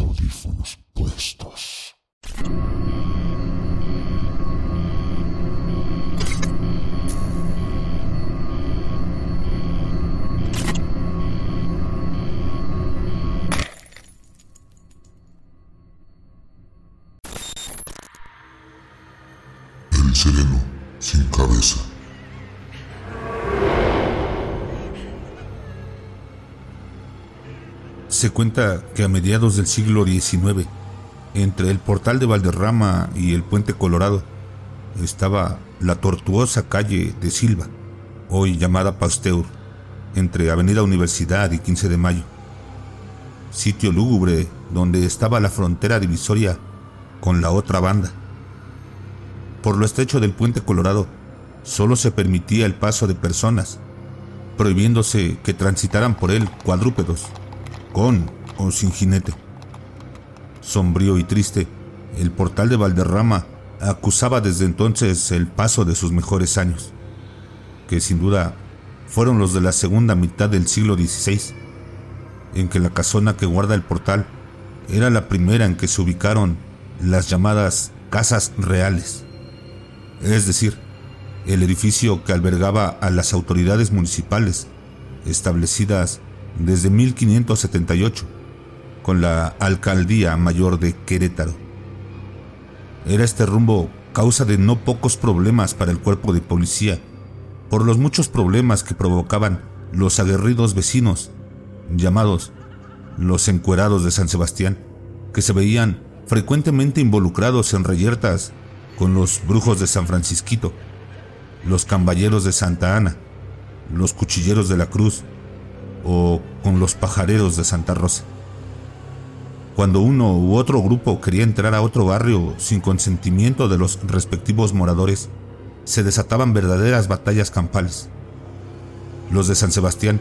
audífonos puestos. Cuenta que a mediados del siglo XIX, entre el portal de Valderrama y el puente Colorado, estaba la tortuosa calle de Silva, hoy llamada Pasteur, entre Avenida Universidad y 15 de Mayo. Sitio lúgubre donde estaba la frontera divisoria con la otra banda. Por lo estrecho del puente Colorado, solo se permitía el paso de personas, prohibiéndose que transitaran por él cuadrúpedos con o sin jinete. Sombrío y triste, el portal de Valderrama acusaba desde entonces el paso de sus mejores años, que sin duda fueron los de la segunda mitad del siglo XVI, en que la casona que guarda el portal era la primera en que se ubicaron las llamadas casas reales, es decir, el edificio que albergaba a las autoridades municipales establecidas desde 1578 con la Alcaldía Mayor de Querétaro. Era este rumbo causa de no pocos problemas para el cuerpo de policía, por los muchos problemas que provocaban los aguerridos vecinos, llamados los encuerados de San Sebastián, que se veían frecuentemente involucrados en reyertas con los brujos de San Francisquito, los camballeros de Santa Ana, los cuchilleros de la Cruz, o con los pajareros de Santa Rosa. Cuando uno u otro grupo quería entrar a otro barrio sin consentimiento de los respectivos moradores, se desataban verdaderas batallas campales. Los de San Sebastián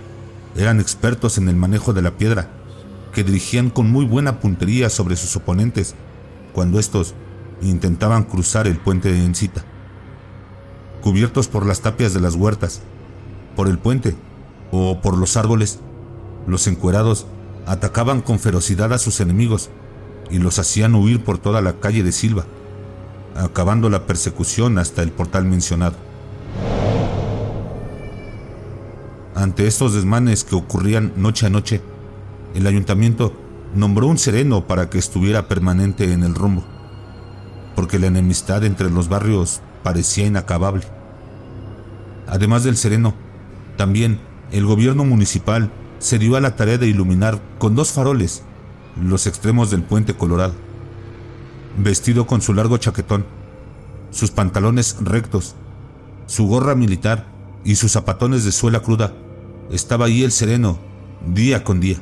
eran expertos en el manejo de la piedra, que dirigían con muy buena puntería sobre sus oponentes cuando estos intentaban cruzar el puente de Encita. Cubiertos por las tapias de las huertas, por el puente o por los árboles, los encuerados atacaban con ferocidad a sus enemigos y los hacían huir por toda la calle de Silva, acabando la persecución hasta el portal mencionado. Ante estos desmanes que ocurrían noche a noche, el ayuntamiento nombró un sereno para que estuviera permanente en el rumbo, porque la enemistad entre los barrios parecía inacabable. Además del sereno, también el gobierno municipal se dio a la tarea de iluminar con dos faroles los extremos del puente Colorado. Vestido con su largo chaquetón, sus pantalones rectos, su gorra militar y sus zapatones de suela cruda, estaba ahí el sereno, día con día,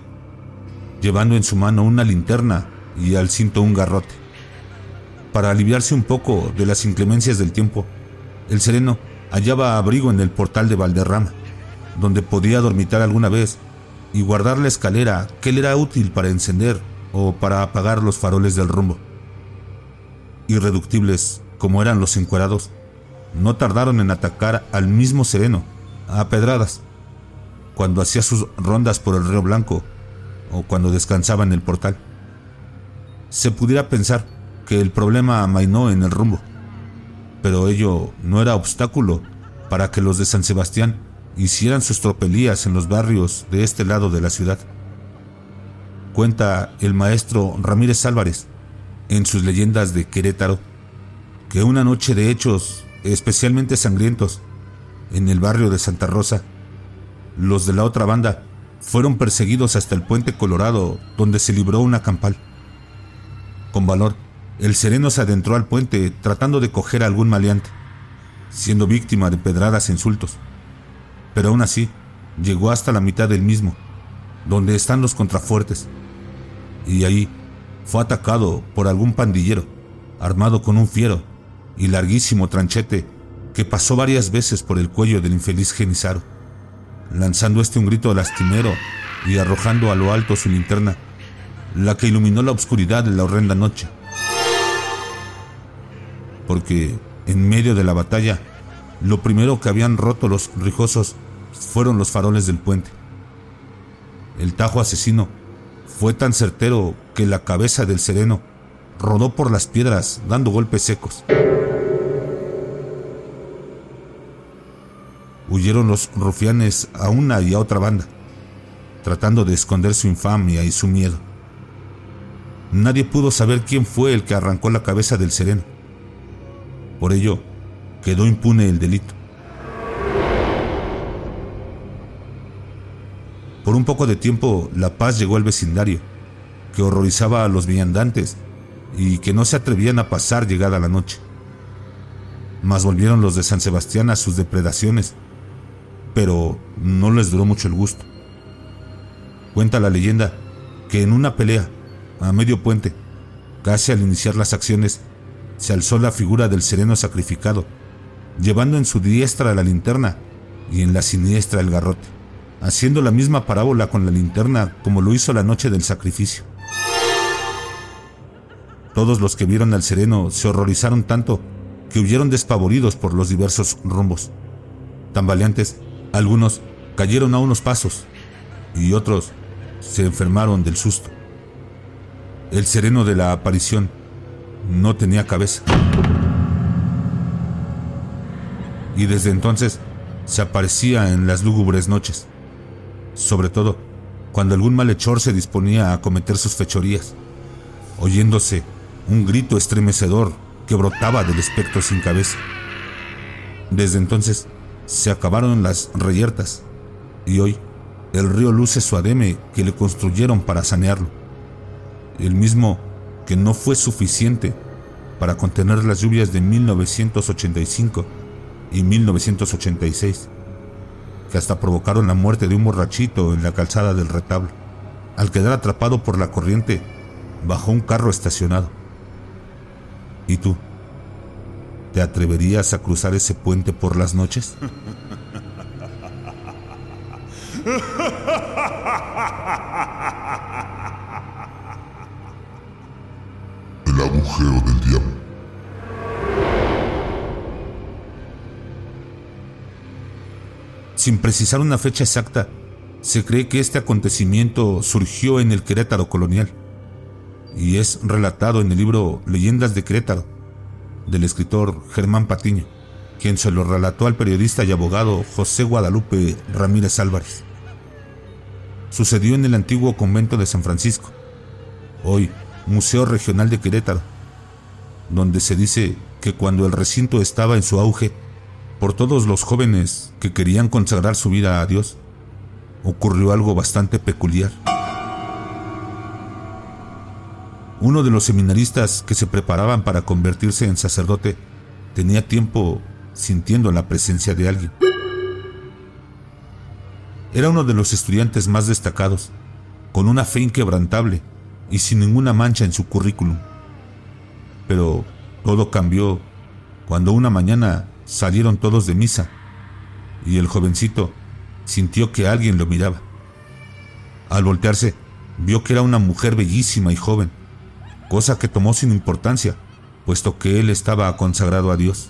llevando en su mano una linterna y al cinto un garrote. Para aliviarse un poco de las inclemencias del tiempo, el sereno hallaba abrigo en el portal de Valderrama donde podía dormitar alguna vez y guardar la escalera que le era útil para encender o para apagar los faroles del rumbo. Irreductibles como eran los encuerados, no tardaron en atacar al mismo sereno, a pedradas, cuando hacía sus rondas por el río Blanco o cuando descansaba en el portal. Se pudiera pensar que el problema amainó en el rumbo, pero ello no era obstáculo para que los de San Sebastián hicieran sus tropelías en los barrios de este lado de la ciudad. Cuenta el maestro Ramírez Álvarez en sus leyendas de Querétaro que una noche de hechos especialmente sangrientos en el barrio de Santa Rosa, los de la otra banda fueron perseguidos hasta el puente Colorado donde se libró una campal. Con valor, el sereno se adentró al puente tratando de coger a algún maleante, siendo víctima de pedradas e insultos pero aún así llegó hasta la mitad del mismo, donde están los contrafuertes, y ahí fue atacado por algún pandillero, armado con un fiero y larguísimo tranchete que pasó varias veces por el cuello del infeliz Genizaro, lanzando este un grito lastimero y arrojando a lo alto su linterna, la que iluminó la oscuridad de la horrenda noche. Porque en medio de la batalla lo primero que habían roto los rijosos fueron los faroles del puente. El tajo asesino fue tan certero que la cabeza del sereno rodó por las piedras dando golpes secos. Huyeron los rufianes a una y a otra banda, tratando de esconder su infamia y su miedo. Nadie pudo saber quién fue el que arrancó la cabeza del sereno. Por ello, quedó impune el delito. Por un poco de tiempo, la paz llegó al vecindario, que horrorizaba a los viandantes y que no se atrevían a pasar llegada la noche. Mas volvieron los de San Sebastián a sus depredaciones, pero no les duró mucho el gusto. Cuenta la leyenda que en una pelea, a medio puente, casi al iniciar las acciones, se alzó la figura del sereno sacrificado, llevando en su diestra la linterna y en la siniestra el garrote, haciendo la misma parábola con la linterna como lo hizo la noche del sacrificio. Todos los que vieron al sereno se horrorizaron tanto que huyeron despavoridos por los diversos rumbos. Tambaleantes, algunos cayeron a unos pasos y otros se enfermaron del susto. El sereno de la aparición no tenía cabeza. Y desde entonces se aparecía en las lúgubres noches, sobre todo cuando algún malhechor se disponía a cometer sus fechorías, oyéndose un grito estremecedor que brotaba del espectro sin cabeza. Desde entonces se acabaron las reyertas y hoy el río luce su ademe que le construyeron para sanearlo, el mismo que no fue suficiente para contener las lluvias de 1985 y 1986, que hasta provocaron la muerte de un borrachito en la calzada del retablo, al quedar atrapado por la corriente bajo un carro estacionado. ¿Y tú? ¿Te atreverías a cruzar ese puente por las noches? Sin precisar una fecha exacta, se cree que este acontecimiento surgió en el Querétaro colonial y es relatado en el libro Leyendas de Querétaro del escritor Germán Patiño, quien se lo relató al periodista y abogado José Guadalupe Ramírez Álvarez. Sucedió en el antiguo convento de San Francisco, hoy Museo Regional de Querétaro, donde se dice que cuando el recinto estaba en su auge, por todos los jóvenes que querían consagrar su vida a Dios, ocurrió algo bastante peculiar. Uno de los seminaristas que se preparaban para convertirse en sacerdote tenía tiempo sintiendo la presencia de alguien. Era uno de los estudiantes más destacados, con una fe inquebrantable y sin ninguna mancha en su currículum. Pero todo cambió cuando una mañana salieron todos de misa y el jovencito sintió que alguien lo miraba. Al voltearse, vio que era una mujer bellísima y joven, cosa que tomó sin importancia, puesto que él estaba consagrado a Dios.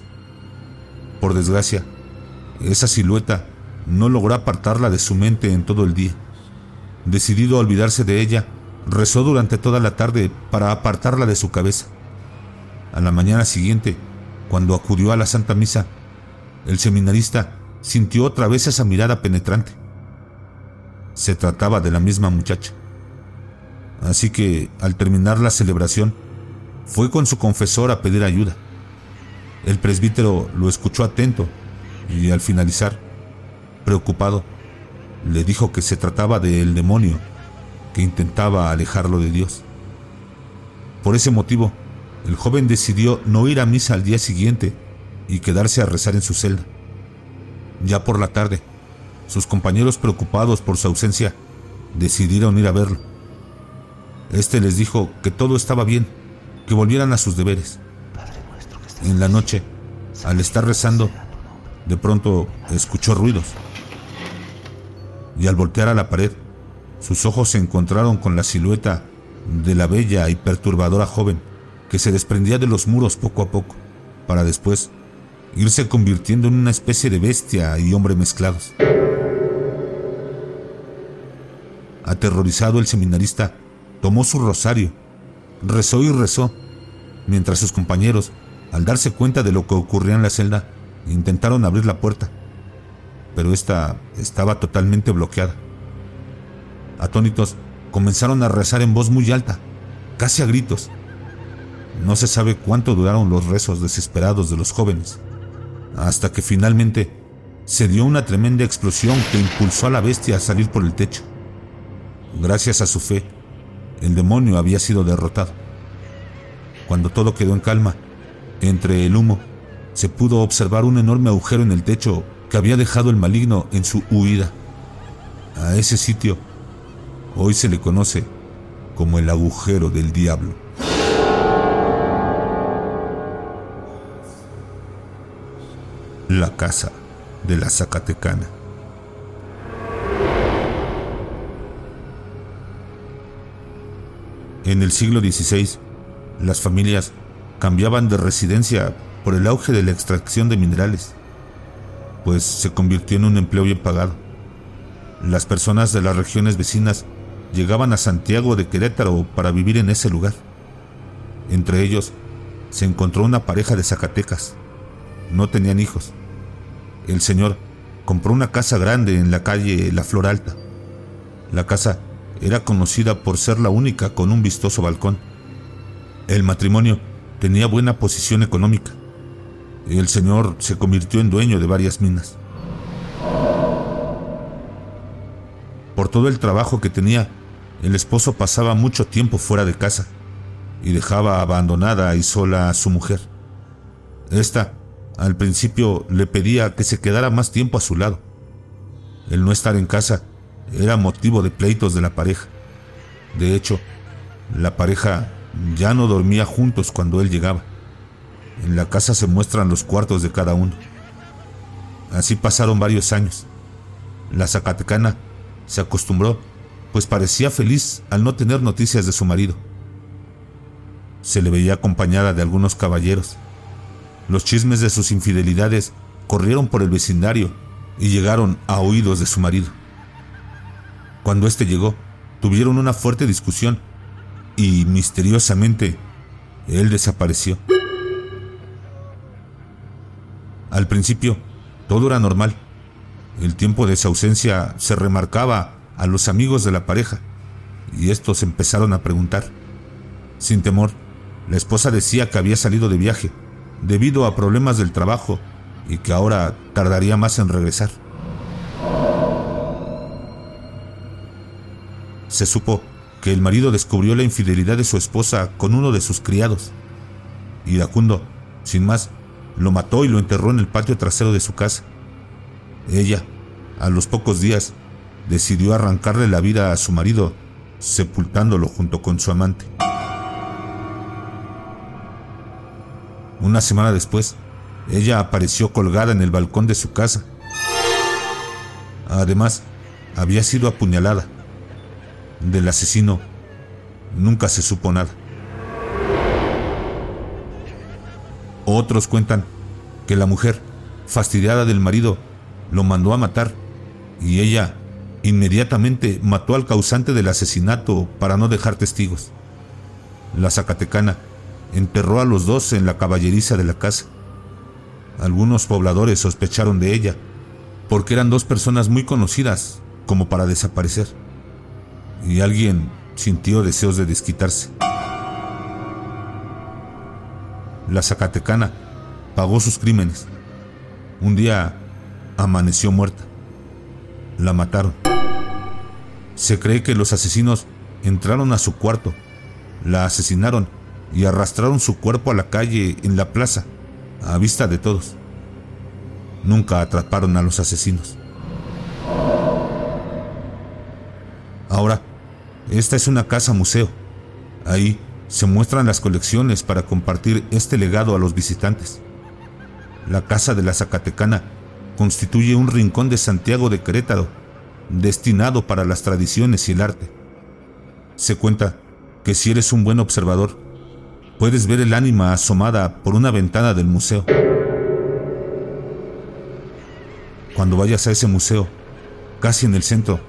Por desgracia, esa silueta no logró apartarla de su mente en todo el día. Decidido a olvidarse de ella, rezó durante toda la tarde para apartarla de su cabeza. A la mañana siguiente, cuando acudió a la Santa Misa, el seminarista sintió otra vez esa mirada penetrante. Se trataba de la misma muchacha. Así que, al terminar la celebración, fue con su confesor a pedir ayuda. El presbítero lo escuchó atento y al finalizar, preocupado, le dijo que se trataba del demonio que intentaba alejarlo de Dios. Por ese motivo, el joven decidió no ir a misa al día siguiente y quedarse a rezar en su celda. Ya por la tarde, sus compañeros preocupados por su ausencia decidieron ir a verlo. Este les dijo que todo estaba bien, que volvieran a sus deberes. En la noche, al estar rezando, de pronto escuchó ruidos. Y al voltear a la pared, sus ojos se encontraron con la silueta de la bella y perturbadora joven que se desprendía de los muros poco a poco, para después irse convirtiendo en una especie de bestia y hombre mezclados. Aterrorizado el seminarista tomó su rosario, rezó y rezó, mientras sus compañeros, al darse cuenta de lo que ocurría en la celda, intentaron abrir la puerta, pero esta estaba totalmente bloqueada. Atónitos, comenzaron a rezar en voz muy alta, casi a gritos. No se sabe cuánto duraron los rezos desesperados de los jóvenes, hasta que finalmente se dio una tremenda explosión que impulsó a la bestia a salir por el techo. Gracias a su fe, el demonio había sido derrotado. Cuando todo quedó en calma, entre el humo, se pudo observar un enorme agujero en el techo que había dejado el maligno en su huida. A ese sitio hoy se le conoce como el agujero del diablo. La casa de la Zacatecana. En el siglo XVI, las familias cambiaban de residencia por el auge de la extracción de minerales, pues se convirtió en un empleo bien pagado. Las personas de las regiones vecinas llegaban a Santiago de Querétaro para vivir en ese lugar. Entre ellos se encontró una pareja de Zacatecas. No tenían hijos. El señor compró una casa grande en la calle La Flor Alta. La casa era conocida por ser la única con un vistoso balcón. El matrimonio tenía buena posición económica. El señor se convirtió en dueño de varias minas. Por todo el trabajo que tenía, el esposo pasaba mucho tiempo fuera de casa y dejaba abandonada y sola a su mujer. Esta, al principio, le pedía que se quedara más tiempo a su lado. El no estar en casa era motivo de pleitos de la pareja. De hecho, la pareja ya no dormía juntos cuando él llegaba. En la casa se muestran los cuartos de cada uno. Así pasaron varios años. La Zacatecana se acostumbró pues parecía feliz al no tener noticias de su marido. Se le veía acompañada de algunos caballeros. Los chismes de sus infidelidades corrieron por el vecindario y llegaron a oídos de su marido. Cuando éste llegó, tuvieron una fuerte discusión y misteriosamente él desapareció. Al principio, todo era normal. El tiempo de su ausencia se remarcaba a los amigos de la pareja, y estos empezaron a preguntar. Sin temor, la esposa decía que había salido de viaje, debido a problemas del trabajo, y que ahora tardaría más en regresar. Se supo que el marido descubrió la infidelidad de su esposa con uno de sus criados. Iracundo, sin más, lo mató y lo enterró en el patio trasero de su casa. Ella, a los pocos días, decidió arrancarle la vida a su marido, sepultándolo junto con su amante. Una semana después, ella apareció colgada en el balcón de su casa. Además, había sido apuñalada. Del asesino nunca se supo nada. Otros cuentan que la mujer, fastidiada del marido, lo mandó a matar y ella Inmediatamente mató al causante del asesinato para no dejar testigos. La Zacatecana enterró a los dos en la caballeriza de la casa. Algunos pobladores sospecharon de ella, porque eran dos personas muy conocidas como para desaparecer. Y alguien sintió deseos de desquitarse. La Zacatecana pagó sus crímenes. Un día amaneció muerta. La mataron. Se cree que los asesinos entraron a su cuarto, la asesinaron y arrastraron su cuerpo a la calle en la plaza, a vista de todos. Nunca atraparon a los asesinos. Ahora, esta es una casa museo. Ahí se muestran las colecciones para compartir este legado a los visitantes. La Casa de la Zacatecana constituye un rincón de Santiago de Querétaro destinado para las tradiciones y el arte. Se cuenta que si eres un buen observador, puedes ver el ánima asomada por una ventana del museo. Cuando vayas a ese museo, casi en el centro,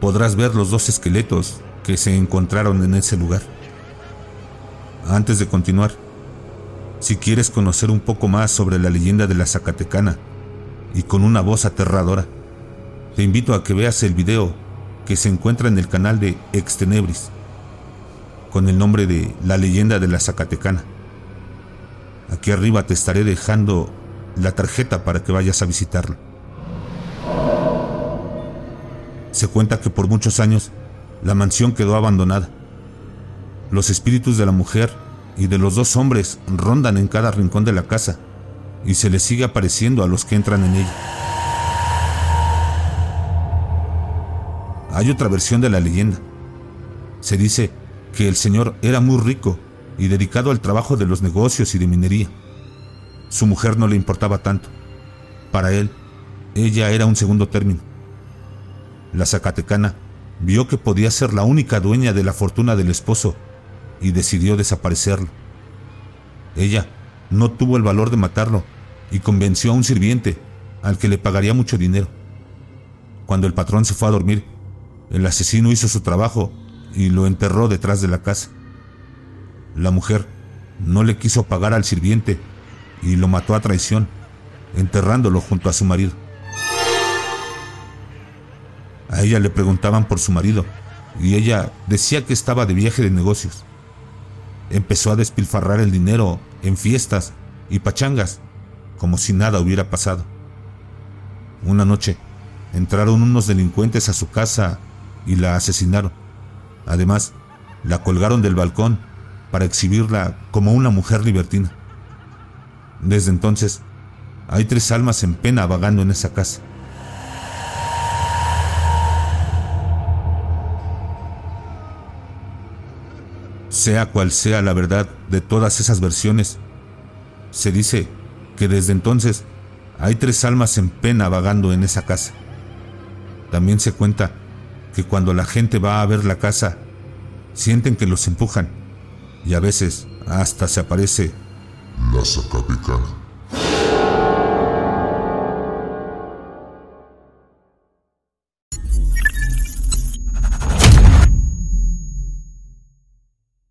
podrás ver los dos esqueletos que se encontraron en ese lugar. Antes de continuar, si quieres conocer un poco más sobre la leyenda de la Zacatecana y con una voz aterradora, te invito a que veas el video que se encuentra en el canal de Extenebris con el nombre de La leyenda de la Zacatecana. Aquí arriba te estaré dejando la tarjeta para que vayas a visitarla. Se cuenta que por muchos años la mansión quedó abandonada. Los espíritus de la mujer y de los dos hombres rondan en cada rincón de la casa y se les sigue apareciendo a los que entran en ella. Hay otra versión de la leyenda. Se dice que el señor era muy rico y dedicado al trabajo de los negocios y de minería. Su mujer no le importaba tanto. Para él, ella era un segundo término. La Zacatecana vio que podía ser la única dueña de la fortuna del esposo y decidió desaparecerlo. Ella no tuvo el valor de matarlo y convenció a un sirviente al que le pagaría mucho dinero. Cuando el patrón se fue a dormir, el asesino hizo su trabajo y lo enterró detrás de la casa. La mujer no le quiso pagar al sirviente y lo mató a traición, enterrándolo junto a su marido. A ella le preguntaban por su marido y ella decía que estaba de viaje de negocios. Empezó a despilfarrar el dinero en fiestas y pachangas, como si nada hubiera pasado. Una noche entraron unos delincuentes a su casa y la asesinaron. Además, la colgaron del balcón para exhibirla como una mujer libertina. Desde entonces, hay tres almas en pena vagando en esa casa. Sea cual sea la verdad de todas esas versiones, se dice que desde entonces hay tres almas en pena vagando en esa casa. También se cuenta que cuando la gente va a ver la casa, sienten que los empujan y a veces hasta se aparece la Zacatecana.